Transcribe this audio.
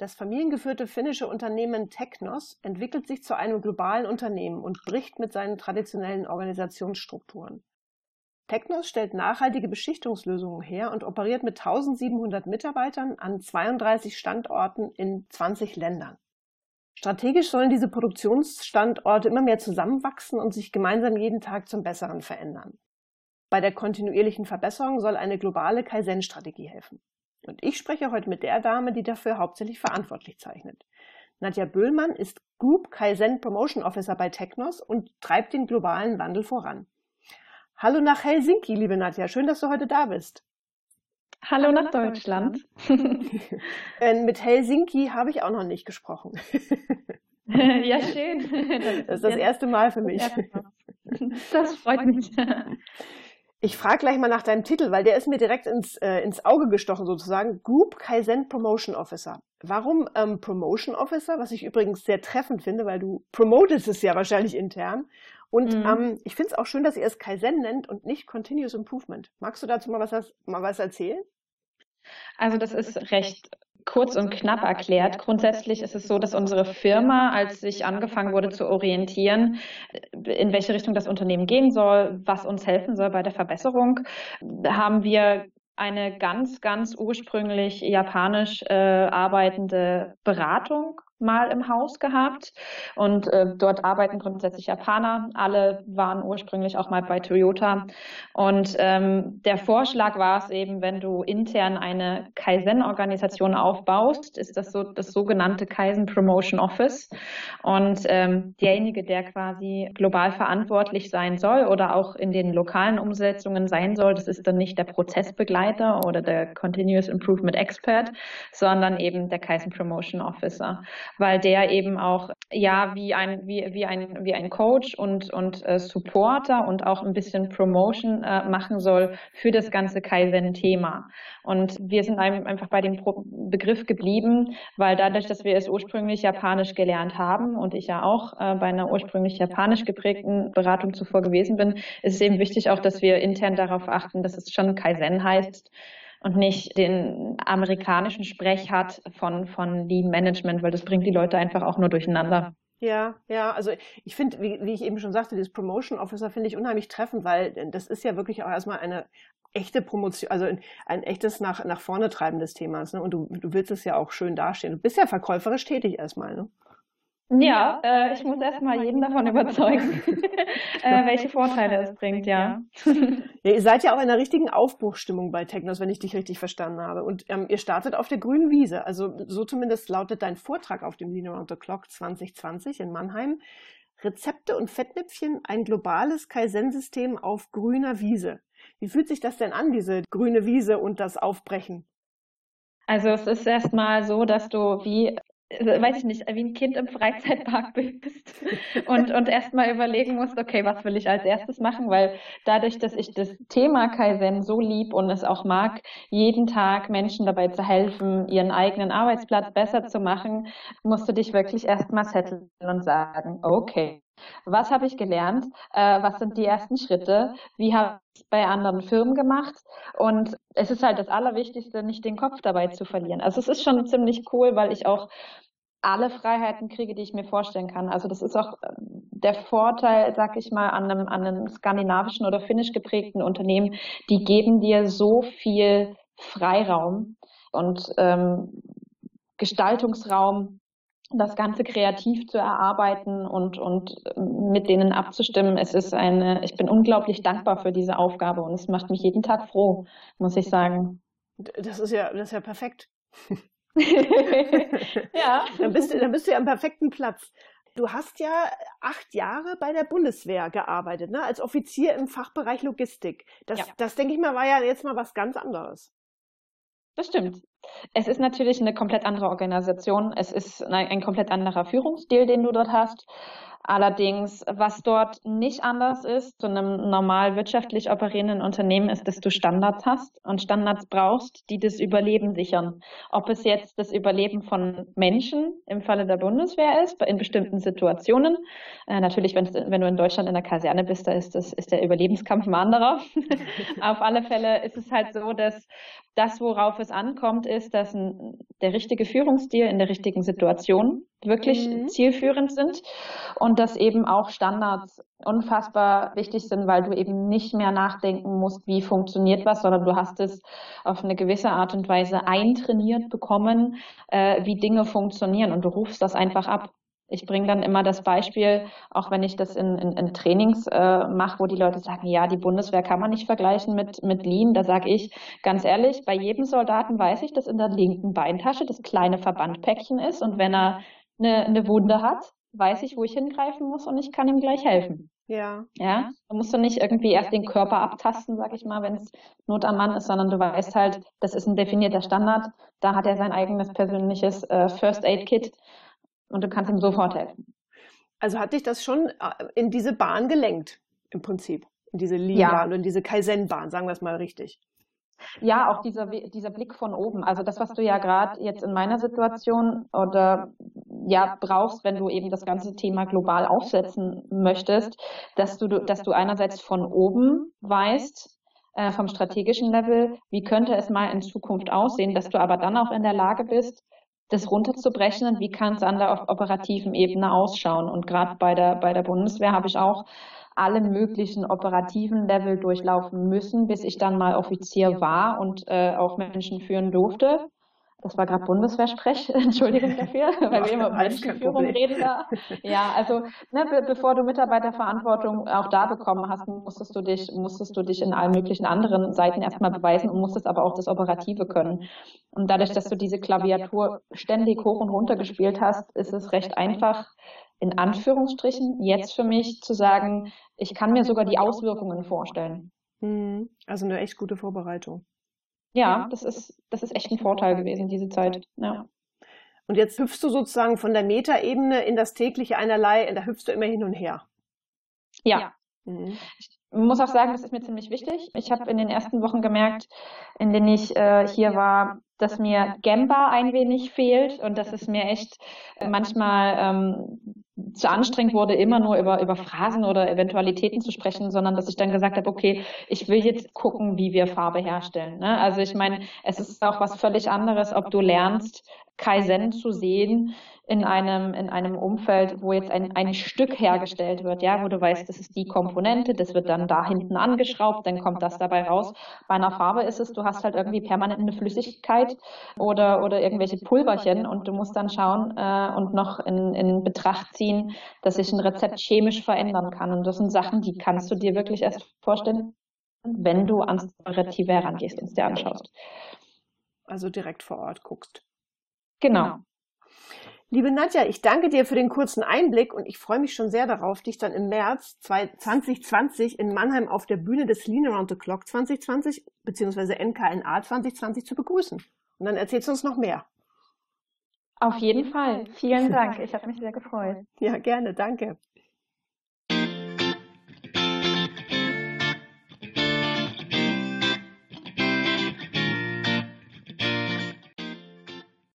Das familiengeführte finnische Unternehmen Technos entwickelt sich zu einem globalen Unternehmen und bricht mit seinen traditionellen Organisationsstrukturen. Technos stellt nachhaltige Beschichtungslösungen her und operiert mit 1700 Mitarbeitern an 32 Standorten in 20 Ländern. Strategisch sollen diese Produktionsstandorte immer mehr zusammenwachsen und sich gemeinsam jeden Tag zum Besseren verändern. Bei der kontinuierlichen Verbesserung soll eine globale Kaizen-Strategie helfen. Und ich spreche heute mit der Dame, die dafür hauptsächlich verantwortlich zeichnet. Nadja Böhlmann ist Group Kaizen Promotion Officer bei Technos und treibt den globalen Wandel voran. Hallo nach Helsinki, liebe Nadja. Schön, dass du heute da bist. Hallo, Hallo nach, nach, Deutschland. Deutschland. Äh, mit Helsinki habe ich auch noch nicht gesprochen. ja, schön. Das, das ist das erste Mal für mich. Das freut mich. Ich frage gleich mal nach deinem Titel, weil der ist mir direkt ins, äh, ins Auge gestochen sozusagen. Group Kaizen Promotion Officer. Warum ähm, Promotion Officer? Was ich übrigens sehr treffend finde, weil du promotest es ja wahrscheinlich intern. Und mhm. ähm, ich finde es auch schön, dass ihr es Kaizen nennt und nicht Continuous Improvement. Magst du dazu mal was, mal was erzählen? Also das ist recht kurz und knapp erklärt. Grundsätzlich ist es so, dass unsere Firma, als sich angefangen wurde zu orientieren, in welche Richtung das Unternehmen gehen soll, was uns helfen soll bei der Verbesserung, haben wir eine ganz, ganz ursprünglich japanisch äh, arbeitende Beratung mal im Haus gehabt. Und äh, dort arbeiten grundsätzlich Japaner. Alle waren ursprünglich auch mal bei Toyota. Und ähm, der Vorschlag war es eben, wenn du intern eine Kaizen-Organisation aufbaust, ist das so das sogenannte Kaizen Promotion Office. Und ähm, derjenige, der quasi global verantwortlich sein soll oder auch in den lokalen Umsetzungen sein soll, das ist dann nicht der Prozessbegleiter oder der Continuous Improvement Expert, sondern eben der Kaizen Promotion Officer weil der eben auch ja wie ein wie wie ein wie ein Coach und und äh, Supporter und auch ein bisschen Promotion äh, machen soll für das ganze Kaizen-Thema. Und wir sind einfach bei dem Begriff geblieben, weil dadurch, dass wir es ursprünglich japanisch gelernt haben und ich ja auch äh, bei einer ursprünglich japanisch geprägten Beratung zuvor gewesen bin, ist es eben wichtig auch, dass wir intern darauf achten, dass es schon Kaizen heißt und nicht den amerikanischen Sprech hat von, von Lean Management, weil das bringt die Leute einfach auch nur durcheinander. Ja, ja, also ich finde, wie, wie ich eben schon sagte, dieses Promotion Officer finde ich unheimlich treffend, weil das ist ja wirklich auch erstmal eine echte Promotion, also ein echtes nach, nach vorne treibendes Thema. Ne? Und du, du willst es ja auch schön dastehen. Du bist ja verkäuferisch tätig erstmal, ne? Ja, äh, ich muss erstmal jeden davon überzeugen, äh, welche Vorteile es bringt, ja. ja. Ihr seid ja auch in einer richtigen Aufbruchstimmung bei Technos, wenn ich dich richtig verstanden habe. Und ähm, ihr startet auf der grünen Wiese. Also so zumindest lautet dein Vortrag auf dem Lean Around the Clock 2020 in Mannheim. Rezepte und Fettnäpfchen, ein globales Kaizen-System auf grüner Wiese. Wie fühlt sich das denn an, diese grüne Wiese und das Aufbrechen? Also es ist erstmal so, dass du wie weiß ich nicht, wie ein Kind im Freizeitpark bist und, und erstmal überlegen musst, okay, was will ich als erstes machen, weil dadurch, dass ich das Thema Kaizen so lieb und es auch mag, jeden Tag Menschen dabei zu helfen, ihren eigenen Arbeitsplatz besser zu machen, musst du dich wirklich erstmal setteln und sagen, okay, was habe ich gelernt? Äh, was sind die ersten Schritte? Wie habe ich es bei anderen Firmen gemacht? Und es ist halt das Allerwichtigste, nicht den Kopf dabei zu verlieren. Also es ist schon ziemlich cool, weil ich auch alle Freiheiten kriege, die ich mir vorstellen kann. Also das ist auch ähm, der Vorteil, sag ich mal, an einem, an einem skandinavischen oder finnisch geprägten Unternehmen. Die geben dir so viel Freiraum und ähm, Gestaltungsraum, das Ganze kreativ zu erarbeiten und, und mit denen abzustimmen. Es ist eine, ich bin unglaublich dankbar für diese Aufgabe und es macht mich jeden Tag froh, muss ich sagen. Das ist ja, das ist ja perfekt. ja. Dann bist, du, dann bist du ja am perfekten Platz. Du hast ja acht Jahre bei der Bundeswehr gearbeitet, ne? als Offizier im Fachbereich Logistik. Das, ja. das denke ich mal, war ja jetzt mal was ganz anderes. Das stimmt. Es ist natürlich eine komplett andere Organisation. Es ist ein komplett anderer Führungsstil, den du dort hast. Allerdings, was dort nicht anders ist zu einem normal wirtschaftlich operierenden Unternehmen, ist, dass du Standards hast und Standards brauchst, die das Überleben sichern. Ob es jetzt das Überleben von Menschen im Falle der Bundeswehr ist, in bestimmten Situationen. Äh, natürlich, wenn, du in Deutschland in der Kaserne bist, da ist, das, ist der Überlebenskampf ein anderer. Auf alle Fälle ist es halt so, dass das, worauf es ankommt, ist, dass ein, der richtige Führungsstil in der richtigen Situation wirklich mhm. zielführend sind und dass eben auch Standards unfassbar wichtig sind, weil du eben nicht mehr nachdenken musst, wie funktioniert was, sondern du hast es auf eine gewisse Art und Weise eintrainiert bekommen, äh, wie Dinge funktionieren und du rufst das einfach ab. Ich bringe dann immer das Beispiel, auch wenn ich das in, in, in Trainings äh, mache, wo die Leute sagen, ja, die Bundeswehr kann man nicht vergleichen mit, mit Lean. Da sage ich ganz ehrlich, bei jedem Soldaten weiß ich, dass in der linken Beintasche das kleine Verbandpäckchen ist. Und wenn er eine, eine Wunde hat, weiß ich, wo ich hingreifen muss und ich kann ihm gleich helfen. Ja. Ja, da musst du nicht irgendwie erst den Körper abtasten, sag ich mal, wenn es Not am Mann ist, sondern du weißt halt, das ist ein definierter Standard. Da hat er sein eigenes persönliches äh, First Aid Kit und du kannst ihm sofort helfen. Also hat dich das schon äh, in diese Bahn gelenkt, im Prinzip. In diese Lean-Bahn ja. und diese Kaizen-Bahn, sagen wir es mal richtig. Ja, auch dieser, dieser Blick von oben. Also das, was du ja gerade jetzt in meiner Situation oder ja brauchst, wenn du eben das ganze Thema global aufsetzen möchtest, dass du, dass du einerseits von oben weißt, äh, vom strategischen Level, wie könnte es mal in Zukunft aussehen, dass du aber dann auch in der Lage bist, das runterzubrechen und wie kann es an der operativen Ebene ausschauen. Und gerade bei der, bei der Bundeswehr habe ich auch alle möglichen operativen Level durchlaufen müssen, bis ich dann mal Offizier war und äh, auch Menschen führen durfte. Das war gerade Bundeswehrsprech, Entschuldigung dafür, weil wir immer über Menschenführung reden da. Ja, also ne, be bevor du Mitarbeiterverantwortung auch da bekommen hast, musstest du dich, musstest du dich in allen möglichen anderen Seiten erstmal beweisen und musstest aber auch das Operative können. Und dadurch, dass du diese Klaviatur ständig hoch und runter gespielt hast, ist es recht einfach, in Anführungsstrichen, jetzt für mich zu sagen, ich kann mir sogar die Auswirkungen vorstellen. Hm, also eine echt gute Vorbereitung. Ja, das ist, das ist echt ein Vorteil gewesen, diese Zeit. Ja. Und jetzt hüpfst du sozusagen von der Metaebene in das tägliche einerlei, da hüpfst du immer hin und her. Ja. Mhm. Ich muss auch sagen, das ist mir ziemlich wichtig. Ich habe in den ersten Wochen gemerkt, in denen ich äh, hier war, dass mir Gamba ein wenig fehlt und dass es mir echt manchmal ähm, zu anstrengend wurde, immer nur über, über Phrasen oder Eventualitäten zu sprechen, sondern dass ich dann gesagt habe, okay, ich will jetzt gucken, wie wir Farbe herstellen. Ne? Also ich meine, es ist auch was völlig anderes, ob du lernst, Kaizen zu sehen in einem, in einem Umfeld, wo jetzt ein, ein Stück hergestellt wird, ja, wo du weißt, das ist die Komponente, das wird dann da hinten angeschraubt, dann kommt das dabei raus. Bei einer Farbe ist es, du hast halt irgendwie permanent eine Flüssigkeit oder, oder irgendwelche Pulverchen und du musst dann schauen äh, und noch in, in Betracht ziehen, dass sich ein Rezept chemisch verändern kann. Und das sind Sachen, die kannst du dir wirklich erst vorstellen, wenn du ans Operative herangehst und es dir anschaust. Also direkt vor Ort guckst. Genau. genau. Liebe Nadja, ich danke dir für den kurzen Einblick und ich freue mich schon sehr darauf, dich dann im März 2020 in Mannheim auf der Bühne des Lean Around the Clock 2020 bzw. NKNA 2020 zu begrüßen. Und dann erzählst du uns noch mehr. Auf jeden Fall. Vielen Dank. Ich habe mich sehr gefreut. Ja, gerne. Danke.